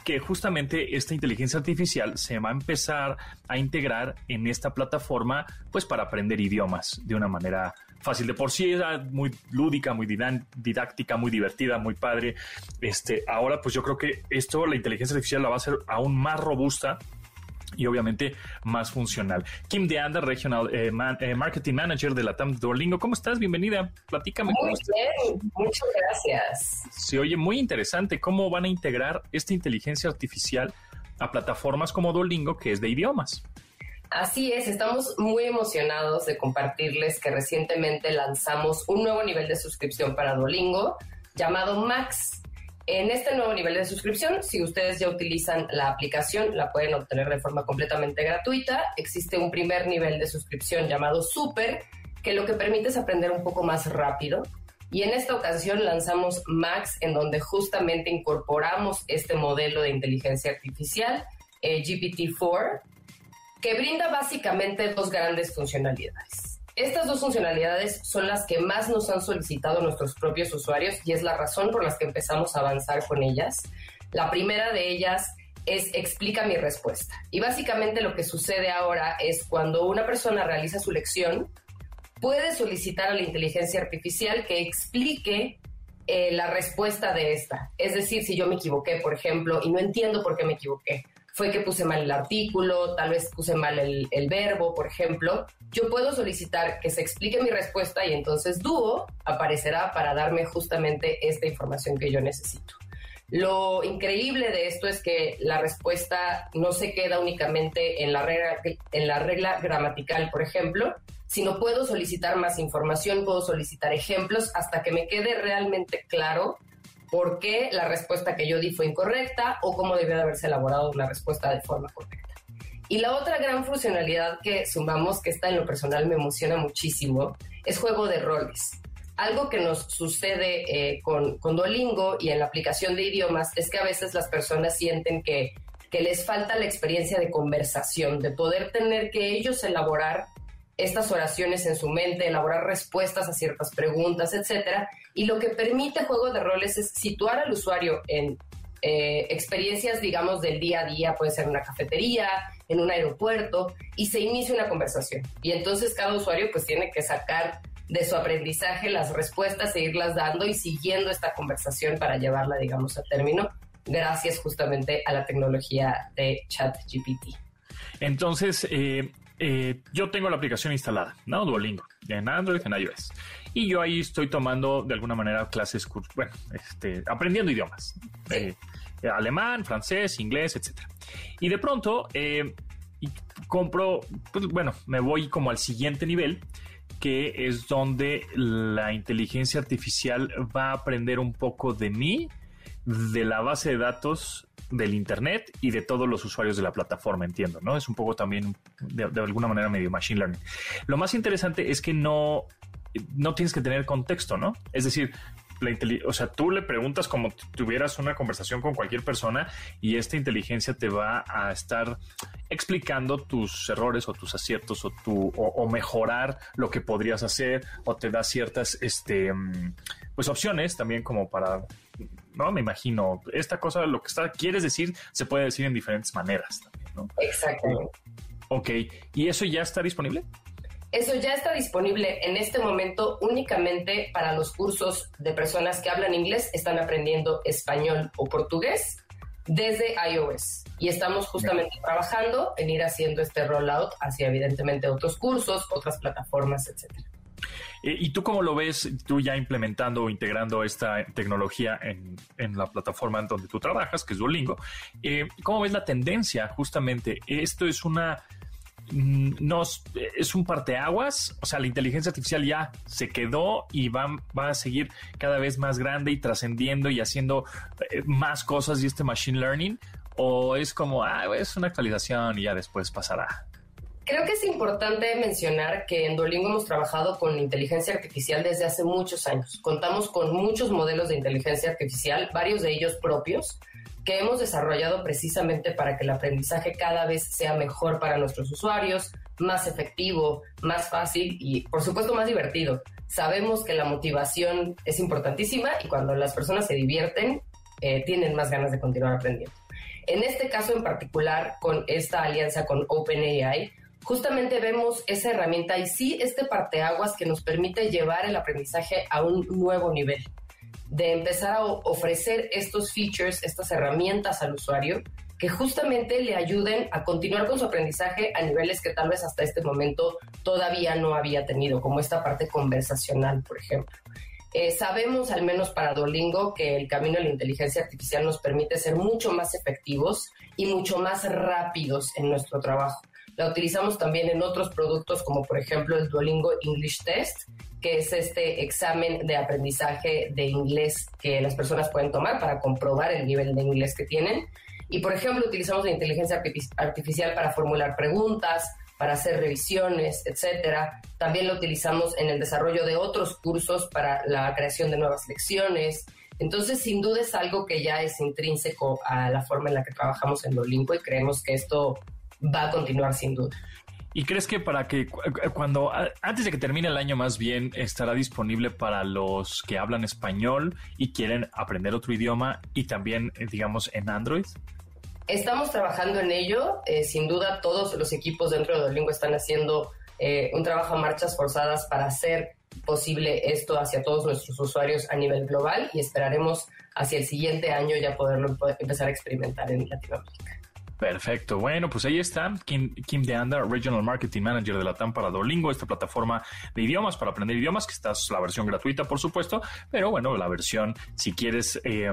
Speaker 2: que justamente esta inteligencia artificial se va a empezar a integrar en esta plataforma, pues para aprender idiomas de una manera fácil. De por sí muy lúdica, muy didáctica, muy divertida, muy padre. Este, ahora, pues yo creo que esto, la inteligencia artificial la va a hacer aún más robusta y obviamente más funcional. Kim de Anda, Regional eh, eh, Marketing Manager de la TAM Duolingo. ¿Cómo estás? Bienvenida. Platícame.
Speaker 5: Muy bien, muchas gracias.
Speaker 2: Se oye muy interesante cómo van a integrar esta inteligencia artificial a plataformas como Duolingo, que es de idiomas.
Speaker 5: Así es, estamos muy emocionados de compartirles que recientemente lanzamos un nuevo nivel de suscripción para Duolingo llamado Max. En este nuevo nivel de suscripción, si ustedes ya utilizan la aplicación, la pueden obtener de forma completamente gratuita. Existe un primer nivel de suscripción llamado Super, que lo que permite es aprender un poco más rápido. Y en esta ocasión lanzamos Max, en donde justamente incorporamos este modelo de inteligencia artificial, eh, GPT-4, que brinda básicamente dos grandes funcionalidades. Estas dos funcionalidades son las que más nos han solicitado nuestros propios usuarios y es la razón por la que empezamos a avanzar con ellas. La primera de ellas es explica mi respuesta. Y básicamente lo que sucede ahora es cuando una persona realiza su lección, puede solicitar a la inteligencia artificial que explique eh, la respuesta de esta. Es decir, si yo me equivoqué, por ejemplo, y no entiendo por qué me equivoqué, fue que puse mal el artículo, tal vez puse mal el, verbo, por ejemplo, yo puedo solicitar que se explique mi respuesta y entonces Duo aparecerá para darme justamente esta información que yo necesito. Lo increíble de esto es que la respuesta no se queda únicamente en la regla, en la regla gramatical, por ejemplo, sino puedo solicitar más información, puedo solicitar ejemplos hasta que me quede realmente claro por qué la respuesta que yo di fue incorrecta o cómo debió de haberse elaborado una respuesta de forma correcta. Y la otra gran funcionalidad que sumamos, que está en lo personal me emociona muchísimo, es juego de roles. Algo que nos sucede eh, con, con, Duolingo y en la aplicación de idiomas es que a veces las personas sienten que, que les falta la experiencia de conversación, de poder tener que ellos elaborar estas oraciones en su mente, elaborar respuestas a ciertas preguntas, etcétera. Y lo que permite juego de roles es situar al usuario en eh, experiencias, digamos, del día a día, puede ser en una cafetería, en un aeropuerto, y se inicia una conversación. Y entonces cada usuario pues tiene que sacar de su aprendizaje las respuestas, seguirlas dando y siguiendo esta conversación para llevarla, digamos, a término, gracias justamente a la tecnología de ChatGPT.
Speaker 2: Entonces, eh, eh, yo tengo la aplicación instalada, ¿no? Duolingo, en Android, en iOS. Y yo ahí estoy tomando de alguna manera clases, bueno, este, aprendiendo idiomas. Eh, alemán, francés, inglés, etc. Y de pronto eh, compro, pues, bueno, me voy como al siguiente nivel, que es donde la inteligencia artificial va a aprender un poco de mí, de la base de datos del Internet y de todos los usuarios de la plataforma, entiendo, ¿no? Es un poco también, de, alguna manera, medio machine learning. Lo más interesante es que no, no tienes que tener contexto, ¿no? Es decir, la o sea, tú le preguntas como tuvieras una conversación con cualquier persona y esta inteligencia te va a estar explicando tus errores o tus aciertos o, tu, o, mejorar lo que podrías hacer o te da ciertas este, mm, pues opciones también como para ¿no? Me imagino, esta cosa, lo que está, quieres decir, se puede decir en diferentes maneras también, ¿no?
Speaker 5: Exactamente.
Speaker 2: Ok, ¿y eso ya está disponible?
Speaker 5: Eso ya está disponible en este momento únicamente para los cursos de personas que hablan inglés, están aprendiendo español o portugués desde iOS. Y estamos justamente trabajando en ir haciendo este rollout hacia evidentemente otros cursos, otras plataformas, etcétera.
Speaker 2: Eh, ¿Y tú cómo lo ves, tú ya implementando o integrando esta tecnología en, en la plataforma en donde tú trabajas, que es Duolingo? Eh, ¿Cómo ves la tendencia justamente? Esto es una Mm, nos es un parteaguas, o sea, la inteligencia artificial ya se quedó y va, va a seguir cada vez más grande y trascendiendo y haciendo eh, más cosas y este machine learning, o es como, ah, es una actualización y ya después pasará.
Speaker 5: Creo que es importante mencionar que en Duolingo hemos trabajado con inteligencia artificial desde hace muchos años. Contamos con muchos modelos de inteligencia artificial, varios de ellos propios, que hemos desarrollado precisamente para que el aprendizaje cada vez sea mejor para nuestros usuarios, más efectivo, más fácil y por supuesto más divertido. Sabemos que la motivación es importantísima y cuando las personas se divierten, eh, tienen más ganas de continuar aprendiendo. En este caso en particular, con esta alianza con OpenAI, justamente vemos esa herramienta y sí este parteaguas que nos permite llevar el aprendizaje a un nuevo nivel de empezar a ofrecer estos features, estas herramientas al usuario que justamente le ayuden a continuar con su aprendizaje a niveles que tal vez hasta este momento todavía no había tenido, como esta parte conversacional, por ejemplo. Eh, sabemos, al menos para Duolingo, que el camino de la inteligencia artificial nos permite ser mucho más efectivos y mucho más rápidos en nuestro trabajo. La utilizamos también en otros productos como por ejemplo el Duolingo English Test, que es este examen de aprendizaje de inglés que las personas pueden tomar para comprobar el nivel de inglés que tienen. Y por ejemplo utilizamos la inteligencia artificial para formular preguntas, para hacer revisiones, etcétera. También lo utilizamos en el desarrollo de otros cursos para la creación de nuevas lecciones. Entonces, sin duda es algo que ya es intrínseco a la forma en la que trabajamos en Duolingo y creemos que esto va a continuar sin duda.
Speaker 2: ¿Y crees que para que cuando antes de que termine el año más bien estará disponible para los que hablan español y quieren aprender otro idioma y también eh, digamos en Android?
Speaker 5: Estamos trabajando en ello. Eh, sin duda todos los equipos dentro de Duolingo están haciendo eh, un trabajo a marchas forzadas para hacer posible esto hacia todos nuestros usuarios a nivel global y esperaremos hacia el siguiente año ya poderlo empezar a experimentar en Latinoamérica.
Speaker 2: Perfecto. Bueno, pues ahí está Kim, Kim de Anda, Regional Marketing Manager de la TAM para Duolingo, esta plataforma de idiomas para aprender idiomas, que está la versión gratuita, por supuesto, pero bueno, la versión, si quieres eh,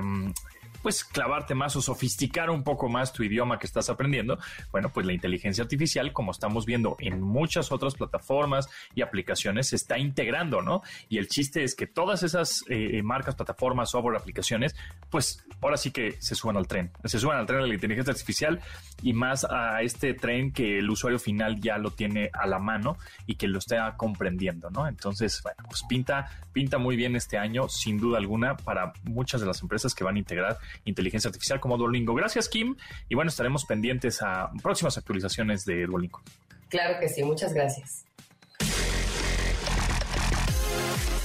Speaker 2: pues clavarte más o sofisticar un poco más tu idioma que estás aprendiendo, bueno, pues la inteligencia artificial, como estamos viendo en muchas otras plataformas y aplicaciones, se está integrando, ¿no? Y el chiste es que todas esas eh, marcas, plataformas, software, aplicaciones, pues ahora sí que se suban al tren, se suban al tren de la inteligencia artificial y más a este tren que el usuario final ya lo tiene a la mano y que lo está comprendiendo, ¿no? Entonces, bueno, pues pinta, pinta muy bien este año, sin duda alguna, para muchas de las empresas que van a integrar inteligencia artificial como Duolingo. Gracias, Kim. Y bueno, estaremos pendientes a próximas actualizaciones de Duolingo.
Speaker 5: Claro que sí, muchas gracias.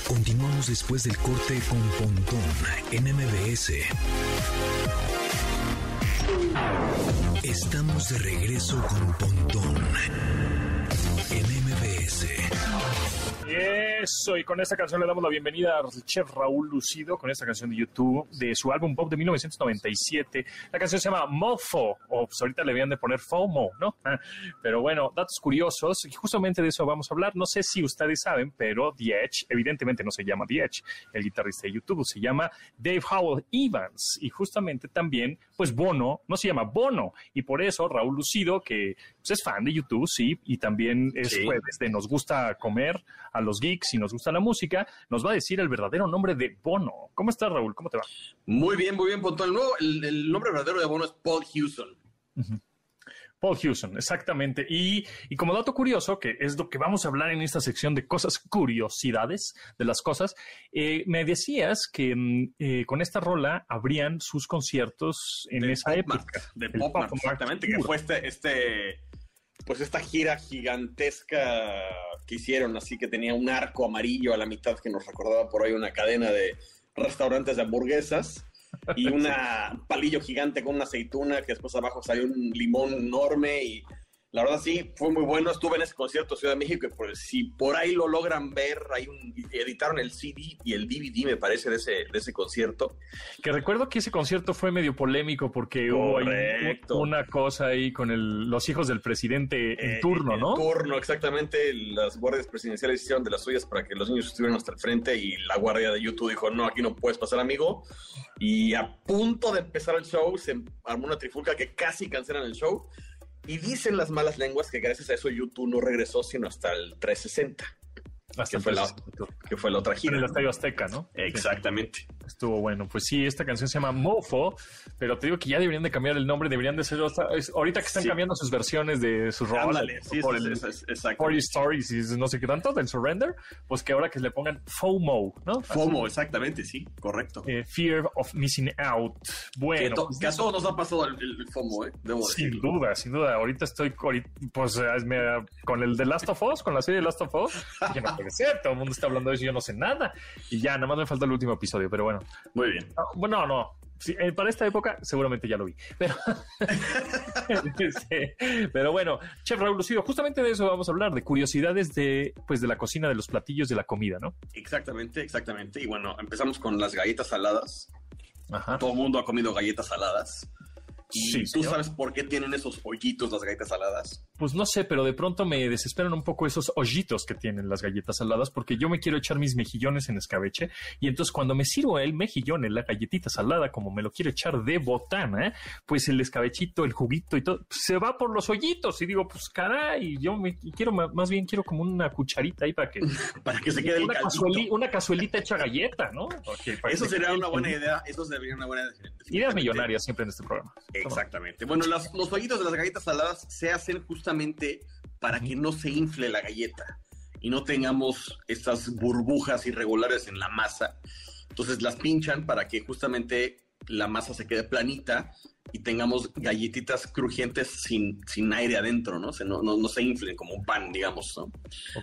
Speaker 1: Continuamos después del corte con Pontón en MBS. Estamos de regreso con Pontón MBS.
Speaker 2: Eso, y con esta canción le damos la bienvenida al chef Raúl Lucido con esta canción de YouTube de su álbum pop de 1997. La canción se llama Mofo, o pues ahorita le habían de poner FOMO, ¿no? Pero bueno, datos curiosos, y justamente de eso vamos a hablar. No sé si ustedes saben, pero The Edge, evidentemente no se llama The Edge, el guitarrista de YouTube, se llama Dave Howell Evans, y justamente también, pues Bono, no se llama Bono, y por eso Raúl Lucido, que pues, es fan de YouTube, sí, y también es jueves de Nos Gusta Comer, a los geeks y nos gusta la música, nos va a decir el verdadero nombre de Bono. ¿Cómo estás, Raúl? ¿Cómo te va?
Speaker 6: Muy bien, muy bien, Pontón. El, nuevo, el, nombre verdadero de Bono es Paul Houston.
Speaker 2: Paul Houston, exactamente. Y, y, como dato curioso, que es lo que vamos a hablar en esta sección de cosas, curiosidades de las cosas, eh, me decías que mm, eh, con esta rola habrían sus conciertos en esa época.
Speaker 6: de Pop, exactamente, que fue este, este pues esta gira gigantesca que hicieron, así que tenía un arco amarillo a la mitad que nos recordaba por ahí una cadena de restaurantes de hamburguesas y un palillo gigante con una aceituna que después abajo salió un limón enorme y La verdad sí, fue muy bueno. Estuve en ese concierto Ciudad de México y por, si por ahí lo logran ver, hay un, editaron el CD y el DVD, me parece, de ese, de ese concierto.
Speaker 2: Que recuerdo que ese concierto fue medio polémico porque hubo una cosa ahí con el, los hijos del presidente en
Speaker 6: Eh,
Speaker 2: turno, ¿no?
Speaker 6: En turno, exactamente. Las guardias presidenciales hicieron de las suyas para que los niños estuvieran hasta el frente y la guardia de YouTube dijo, no, aquí no puedes pasar, amigo. Y a punto de empezar el show, se armó una trifulca que casi cancelan el show. Y dicen las malas lenguas que gracias a eso YouTube no regresó sino hasta el 360,
Speaker 2: Hasta
Speaker 6: que fue, la, que fue la otra
Speaker 2: en
Speaker 6: gira.
Speaker 2: el
Speaker 6: ¿no?
Speaker 2: Estadio Azteca, ¿no?
Speaker 6: Exactamente.
Speaker 2: Estuvo bueno. Pues sí, esta canción se llama Mofo, pero te digo que ya deberían de cambiar el nombre, deberían de ser otra- ahorita que están
Speaker 6: Sí.
Speaker 2: cambiando sus versiones de sus roles
Speaker 6: Ándale, sí,
Speaker 2: por el
Speaker 6: es- es- exacto.
Speaker 2: 40 Stories y no sé qué tanto del Surrender, pues que ahora que le pongan FOMO, ¿no?
Speaker 6: FOMO, exactamente, sí, correcto.
Speaker 2: Eh, Fear of Missing Out.
Speaker 6: que,
Speaker 2: Bueno,
Speaker 6: to-
Speaker 2: pues
Speaker 6: que a
Speaker 2: eso-
Speaker 6: todos nos ha pasado el, el FOMO, ¿eh? Debo
Speaker 2: sin
Speaker 6: decirlo.
Speaker 2: duda, sin duda. Ahorita estoy ahorita, pues eh, me- con el de Last of Us, con la serie de Last of Us, que ser, todo el mundo está hablando de eso y yo no sé nada. Y ya, nada más me falta el último episodio, pero bueno.
Speaker 6: Muy bien.
Speaker 2: No, bueno, no. Sí, eh, para esta época seguramente ya lo vi. Pero, Sí, pero bueno, Chef Raúl Lucido, justamente de eso vamos a hablar, de curiosidades de, pues, de la cocina, de los platillos, de la comida, ¿no?
Speaker 6: Exactamente, exactamente. Y bueno, empezamos con las galletas saladas.
Speaker 2: Ajá.
Speaker 6: Todo el mundo ha comido galletas saladas. Y
Speaker 2: Sí,
Speaker 6: tú
Speaker 2: señor.
Speaker 6: sabes por qué tienen esos hoyitos las galletas saladas.
Speaker 2: Pues no sé, pero de pronto me desesperan un poco esos hoyitos que tienen las galletas saladas, porque yo me quiero echar mis mejillones en escabeche, y entonces cuando me sirvo el mejillón en la galletita salada, como me lo quiero echar de botana, pues el escabechito, el juguito y todo, pues, se va por los hoyitos, y digo, pues caray, yo me quiero, más bien quiero como una cucharita ahí para que...
Speaker 6: Para que se quede el
Speaker 2: una,
Speaker 6: caldito.
Speaker 2: cazueli- una cazuelita hecha galleta, ¿no? Porque
Speaker 6: Eso sería una buena idea. Eso sería una buena idea.
Speaker 2: Ideas millonarias siempre en este programa.
Speaker 6: Exactamente. Bueno, las- los hoyitos de las galletas saladas se hacen justamente para que no se infle la galleta y no tengamos estas burbujas irregulares en la masa. Entonces las pinchan para que justamente la masa se quede planita y tengamos galletitas crujientes sin, sin aire adentro, ¿no? O sea, no, no, no se inflen como un pan, digamos, ¿no?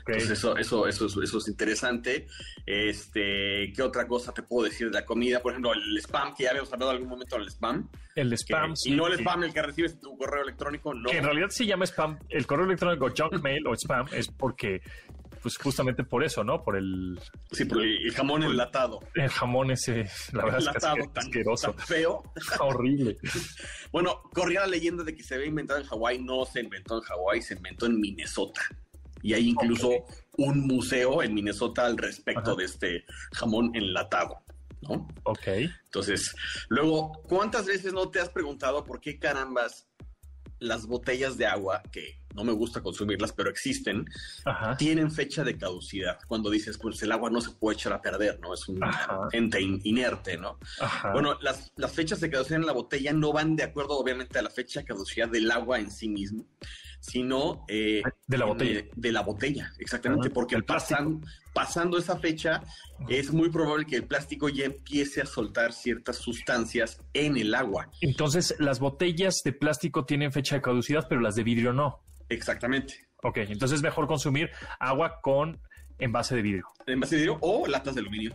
Speaker 6: Entonces eso, eso, eso, es- eso es interesante. Este, ¿qué otra cosa te puedo decir de la comida? Por ejemplo, el spam, que ya habíamos hablado en algún momento del spam.
Speaker 2: el
Speaker 6: que-
Speaker 2: spam.
Speaker 6: y
Speaker 2: sí,
Speaker 6: no el spam el que recibes tu correo electrónico, no.
Speaker 2: que en realidad se llama spam, el correo electrónico junk mail o spam es porque, pues justamente por eso, ¿no? Por el,
Speaker 6: Sí, por el, el jamón enlatado.
Speaker 2: el jamón ese, la verdad es que
Speaker 6: tan,
Speaker 2: asqueroso,
Speaker 6: tan feo.
Speaker 2: horrible.
Speaker 6: Bueno, corría la leyenda de que se había inventado en Hawái. No se inventó en Hawái, se inventó en Minnesota. Y hay incluso un museo en Minnesota al respecto
Speaker 2: Ajá.
Speaker 6: de este jamón enlatado, ¿no?
Speaker 2: Ok.
Speaker 6: Entonces, luego, ¿cuántas veces no te has preguntado por qué carambas las botellas de agua, que no me gusta consumirlas, pero existen,
Speaker 2: Ajá.
Speaker 6: tienen fecha de caducidad? Cuando dices, pues el agua no se puede echar a perder, ¿no? Es un
Speaker 2: Ajá.
Speaker 6: ente in- inerte, ¿no?
Speaker 2: Ajá.
Speaker 6: Bueno, las, las fechas de caducidad en la botella no van de acuerdo, obviamente, a la fecha de caducidad del agua en sí mismo, sino eh,
Speaker 2: De la botella.
Speaker 6: de la botella, exactamente,
Speaker 2: Ah,
Speaker 6: porque pasan- pasando esa fecha es muy probable que el plástico ya empiece a soltar ciertas sustancias en el agua.
Speaker 2: Entonces, las botellas de plástico tienen fecha de caducidad, pero las de vidrio no.
Speaker 6: Exactamente.
Speaker 2: Ok, entonces es mejor consumir agua con envase de vidrio.
Speaker 6: Envase de vidrio o latas de aluminio.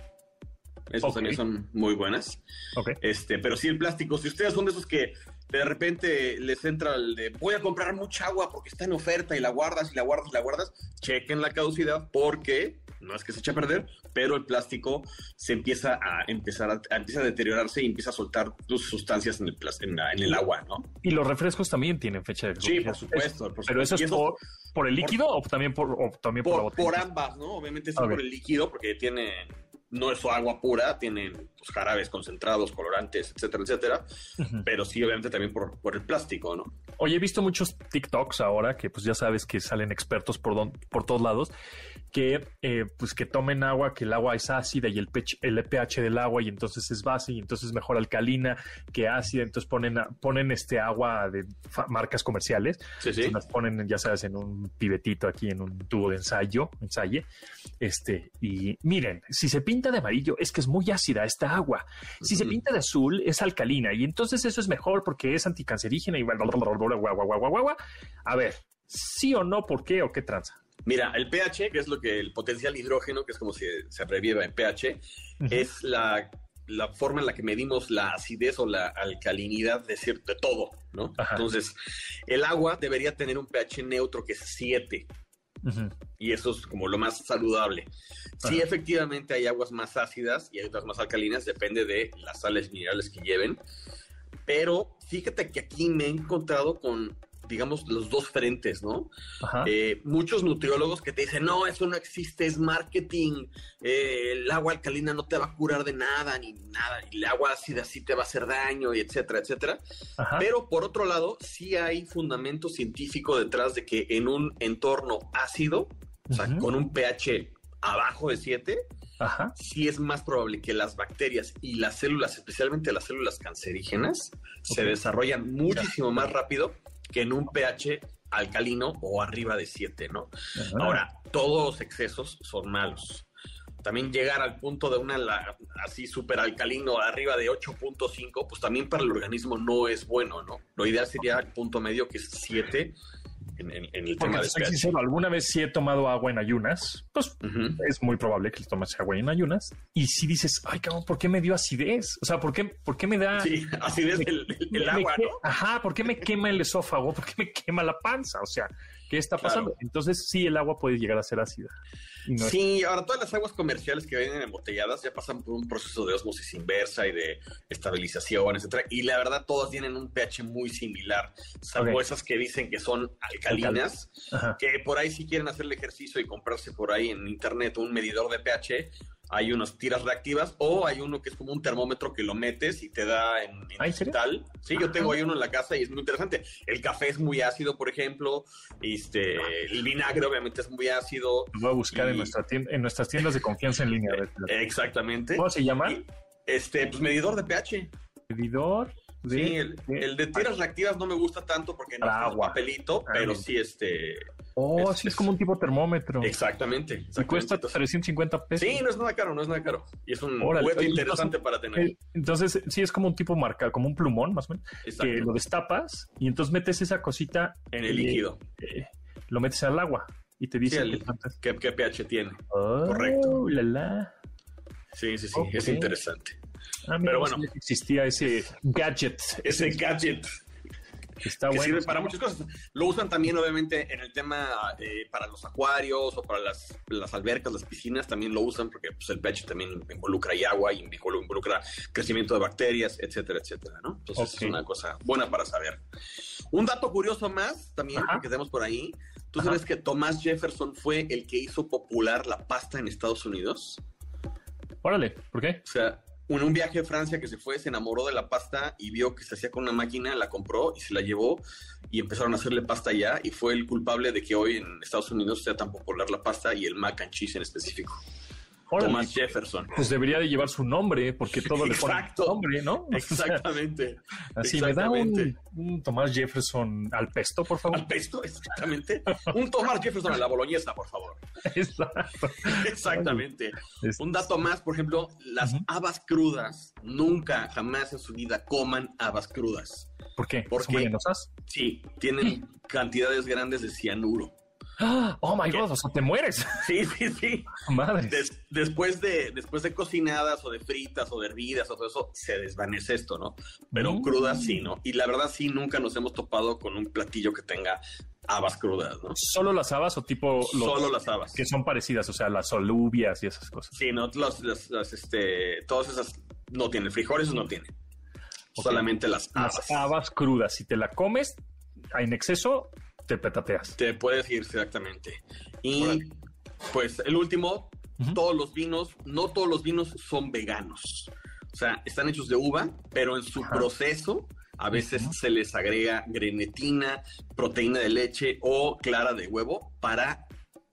Speaker 6: Esas también son muy buenas.
Speaker 2: Ok.
Speaker 6: Este, pero sí el plástico, si ustedes son de esos que de repente les entra el de voy a comprar mucha agua porque está en oferta y la guardas y la guardas y la guardas, chequen la caducidad porque no es que se eche a perder, pero el plástico se empieza a empezar a, a- empieza a deteriorarse y empieza a soltar sus sustancias en el, en, la- en el agua, ¿no?
Speaker 2: Y los refrescos también tienen fecha de
Speaker 6: Sí,
Speaker 2: caducidad.
Speaker 6: por supuesto. por
Speaker 2: Pero eso es por, por el líquido o también por, o también por, la
Speaker 6: por,
Speaker 2: botella.
Speaker 6: por ambas, ¿no? Obviamente sí
Speaker 2: Ok.
Speaker 6: por el líquido, porque tiene, no es su agua pura, tienen pues, jarabes concentrados, colorantes, etcétera, etcétera, pero sí obviamente también por, por el plástico, ¿no?
Speaker 2: Oye, he visto muchos TikToks ahora que pues ya sabes que salen expertos por, don- por todos lados que eh, pues que tomen agua, que el agua es ácida y el, pH, el pH del agua y entonces es base y entonces mejor alcalina que ácida, entonces ponen, ponen este agua de marcas comerciales,
Speaker 6: Sí, sí.
Speaker 2: las ponen ya sabes en un pibetito aquí en un tubo de ensayo, ensaye, este y miren, si se pinta de amarillo es que es muy ácida esta agua, si se pinta de azul es alcalina y entonces eso es mejor porque es anticancerígena y guau, guau, guau, guau, guau. A ver, sí o no, ¿por qué o qué tranza?
Speaker 6: Mira, el pH, que es lo que el potencial hidrógeno, que es como se, se en pH, es la la forma en la que medimos la acidez o la alcalinidad de, cier- de todo, ¿no?
Speaker 2: Ajá.
Speaker 6: Entonces, el agua debería tener un pH neutro que es 7
Speaker 2: Ujú.
Speaker 6: y eso es como lo más saludable. Sí,
Speaker 2: Ajá.
Speaker 6: efectivamente hay aguas más ácidas y hay otras más alcalinas, depende de las sales minerales que lleven. Pero fíjate que aquí me he encontrado con, digamos, los dos frentes, ¿no?
Speaker 2: Ajá.
Speaker 6: Eh, muchos nutriólogos que te dicen, no, eso no existe, es marketing, eh, el agua alcalina no te va a curar de nada, ni nada, y el agua ácida sí te va a hacer daño, y etcétera, etcétera.
Speaker 2: Ajá.
Speaker 6: Pero por otro lado, sí hay fundamento científico detrás de que en un entorno ácido, o sea, con un pH abajo de 7,
Speaker 2: Ajá.
Speaker 6: sí es más probable que las bacterias y las células, especialmente las células cancerígenas, se desarrollan muchísimo más rápido que en un pH alcalino o arriba de 7, ¿no?
Speaker 2: Ajá.
Speaker 6: Ahora, todos los excesos son malos. También llegar al punto de una la- así súper alcalino arriba de 8.5, pues también para el organismo no es bueno, ¿no? Lo ideal sería el punto medio que es 7 en, en- en el
Speaker 2: Porque
Speaker 6: tema de
Speaker 2: soy
Speaker 6: pH.
Speaker 2: sincero, alguna vez sí he tomado agua en ayunas, pues es muy probable que tomes agua en ayunas. Y si dices, ay, cabrón, ¿por qué me dio acidez? O sea, ¿por qué, por qué me da...
Speaker 6: Sí, así es el,
Speaker 2: me-
Speaker 6: agua,
Speaker 2: me-
Speaker 6: ¿no?
Speaker 2: Ajá, ¿por qué me quema el esófago? ¿Por qué me quema la panza? O sea, ¿qué está
Speaker 6: Claro.
Speaker 2: pasando? Entonces, sí, el agua puede llegar a ser ácida. Es-
Speaker 6: Sí, ahora todas las aguas comerciales que vienen embotelladas ya pasan por un proceso de osmosis inversa y de estabilización, etcétera. Y la verdad, todas tienen un pH muy similar, salvo esas que dicen que son alcalinas, que por ahí si quieren hacer el ejercicio y comprarse por ahí en internet un medidor de pH, hay unas tiras reactivas o hay uno que es como un termómetro que lo metes y te da en, en
Speaker 2: ¿Ah, serio?
Speaker 6: Sí, yo tengo ahí uno en la casa y es muy interesante. El café es muy ácido, por ejemplo. Este, el vinagre obviamente es muy ácido.
Speaker 2: Lo voy a buscar en, nuestra tienda- en nuestras tiendas de confianza en línea.
Speaker 6: Exactamente.
Speaker 2: ¿Cómo se llama?
Speaker 6: Este, pues medidor de pH.
Speaker 2: Medidor.
Speaker 6: Sí, el, el de tiras reactivas no me gusta tanto porque no es un papelito,
Speaker 2: Ah,
Speaker 6: pero sí, este.
Speaker 2: Oh,
Speaker 6: es-
Speaker 2: sí, es
Speaker 6: es-
Speaker 2: como un tipo termómetro.
Speaker 6: Exactamente.
Speaker 2: Y
Speaker 6: exactamente.
Speaker 2: cuesta
Speaker 6: Entonces,
Speaker 2: 350 pesos.
Speaker 6: Sí, no es nada caro, no es nada caro. Y es un
Speaker 2: Órale.
Speaker 6: interesante para tener.
Speaker 2: Eh, Entonces, sí, es como un tipo marca, como un plumón, más o menos,
Speaker 6: Exacto.
Speaker 2: que lo destapas y entonces metes esa cosita
Speaker 6: En el líquido.
Speaker 2: eh, lo metes al agua y te dice
Speaker 6: Sí, el-
Speaker 2: qué tanto es.
Speaker 6: ¿Qué, qué pH tiene?
Speaker 2: Oh,
Speaker 6: correcto.
Speaker 2: la, la.
Speaker 6: Sí, sí, sí.
Speaker 2: Ok.
Speaker 6: Es interesante.
Speaker 2: Ah, mira,
Speaker 6: Pero
Speaker 2: no
Speaker 6: bueno.
Speaker 2: que existía ese gadget.
Speaker 6: Ese gadget
Speaker 2: que está
Speaker 6: que
Speaker 2: bueno.
Speaker 6: sirve para muchas cosas. Lo usan también, obviamente, en el tema eh, para los acuarios o para las, las albercas, las piscinas, también lo usan porque pues, el pH también involucra y agua y involu- involucra crecimiento de bacterias, etcétera, etcétera, ¿no? Entonces
Speaker 2: Ok.
Speaker 6: es una cosa buena para saber. Un dato curioso más también que tenemos por ahí. ¿Tú
Speaker 2: Ajá.
Speaker 6: sabes que Thomas Jefferson fue el que hizo popular la pasta en Estados Unidos?
Speaker 2: Órale, ¿por qué?
Speaker 6: O sea, en un viaje a Francia que se fue, se enamoró de la pasta y vio que se hacía con una máquina, la compró y se la llevó y empezaron a hacerle pasta allá y fue el culpable de que hoy en Estados Unidos sea tan popular la pasta y el mac and cheese en específico. Thomas Jefferson.
Speaker 2: Pues debería de llevar su nombre, porque todo le pone
Speaker 6: Exacto.
Speaker 2: nombre, ¿no? O sea,
Speaker 6: Exactamente.
Speaker 2: así, me da un, un Tomás Jefferson al pesto, por favor.
Speaker 6: Al pesto, exactamente. Un Thomas Jefferson a la boloñesa, por favor.
Speaker 2: Exacto.
Speaker 6: Exactamente.
Speaker 2: Es-
Speaker 6: Un dato más, por ejemplo, las
Speaker 2: Ujú.
Speaker 6: habas crudas. Nunca, jamás en su vida coman habas crudas.
Speaker 2: ¿Por qué?
Speaker 6: ¿Por
Speaker 2: ¿Son venenosas?
Speaker 6: Sí, tienen cantidades grandes de cianuro.
Speaker 2: Oh my god, o sea, te mueres.
Speaker 6: Sí, sí, sí.
Speaker 2: Madre.
Speaker 6: Des- después, de, después de cocinadas o de fritas o de hervidas o todo eso, se desvanece esto, ¿no? Pero
Speaker 2: Mm.
Speaker 6: crudas sí, ¿no? Y la verdad sí, nunca nos hemos topado con un platillo que tenga habas crudas, ¿no?
Speaker 2: ¿Solo las habas o tipo los
Speaker 6: Solo las habas.
Speaker 2: que son parecidas? O sea, las solubias y esas cosas.
Speaker 6: Sí, no, las, las- las, este, todas esas no tienen, frijoles no tienen.
Speaker 2: Ok.
Speaker 6: Solamente las habas.
Speaker 2: Las habas crudas, si te la comes en exceso, te petateas.
Speaker 6: Te puedes ir exactamente. Y
Speaker 2: Órale.
Speaker 6: pues el último, todos los vinos, no todos los vinos son veganos. O sea, están hechos de uva, pero en su
Speaker 2: Ajá.
Speaker 6: proceso a veces se les agrega grenetina, proteína de leche o clara de huevo para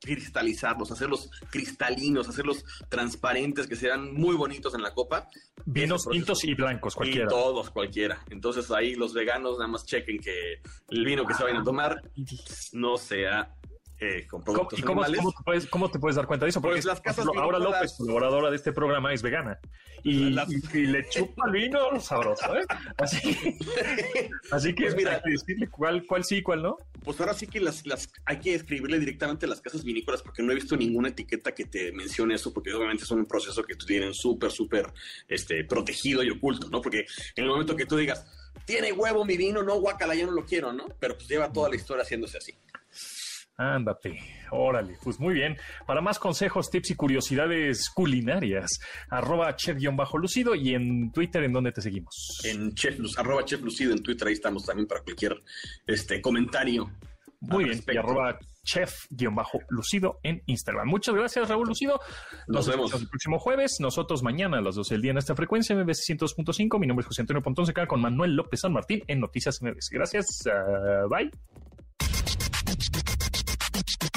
Speaker 6: cristalizarlos, hacerlos cristalinos, hacerlos transparentes, que sean muy bonitos en la copa.
Speaker 2: Vinos tintos y blancos, cualquiera.
Speaker 6: Y todos, cualquiera. Entonces ahí los veganos nada más chequen que el vino que se vayan a tomar no sea eh, con
Speaker 2: ¿Cómo,
Speaker 6: productos
Speaker 2: y cómo,
Speaker 6: animales.
Speaker 2: cómo te puedes, cómo te puedes dar cuenta de eso? Porque
Speaker 6: Pues las casas
Speaker 2: ejemplo, Aura
Speaker 6: vinícolas-
Speaker 2: López, colaboradora de este programa, es vegana. Y,
Speaker 6: Las-
Speaker 2: y- y le chupa el vino sabroso, ¿eh? Así que, así que
Speaker 6: Pues mira,
Speaker 2: hay que decirle cuál, cuál sí y cuál no.
Speaker 6: Pues ahora sí que las, las hay que escribirle directamente a las casas vinícolas porque no he visto ninguna etiqueta que te mencione eso, porque obviamente es un proceso que tienen súper, súper este, protegido y oculto, ¿no? Porque en el momento que tú digas, tiene huevo mi vino, no, guacala, yo no lo quiero, ¿no? Pero pues lleva toda la historia haciéndose así.
Speaker 2: Ándate, órale, pues muy bien. Para más consejos, tips y curiosidades culinarias, arroba chef-lucido y en Twitter, ¿en dónde te seguimos?
Speaker 6: En chef, arroba chef lucido en Twitter, ahí estamos también para cualquier este, comentario.
Speaker 2: Muy bien, y
Speaker 6: respecto.
Speaker 2: arroba chef-lucido en Instagram. Muchas gracias, Raúl Lucido.
Speaker 6: Nos vemos.
Speaker 2: el próximo jueves. Nosotros mañana a las 12 del día en esta frecuencia, MBC 102.5. Mi nombre es José Antonio Pontón. Se queda con Manuel López San Martín en Noticias MBC. Gracias. ah, bye.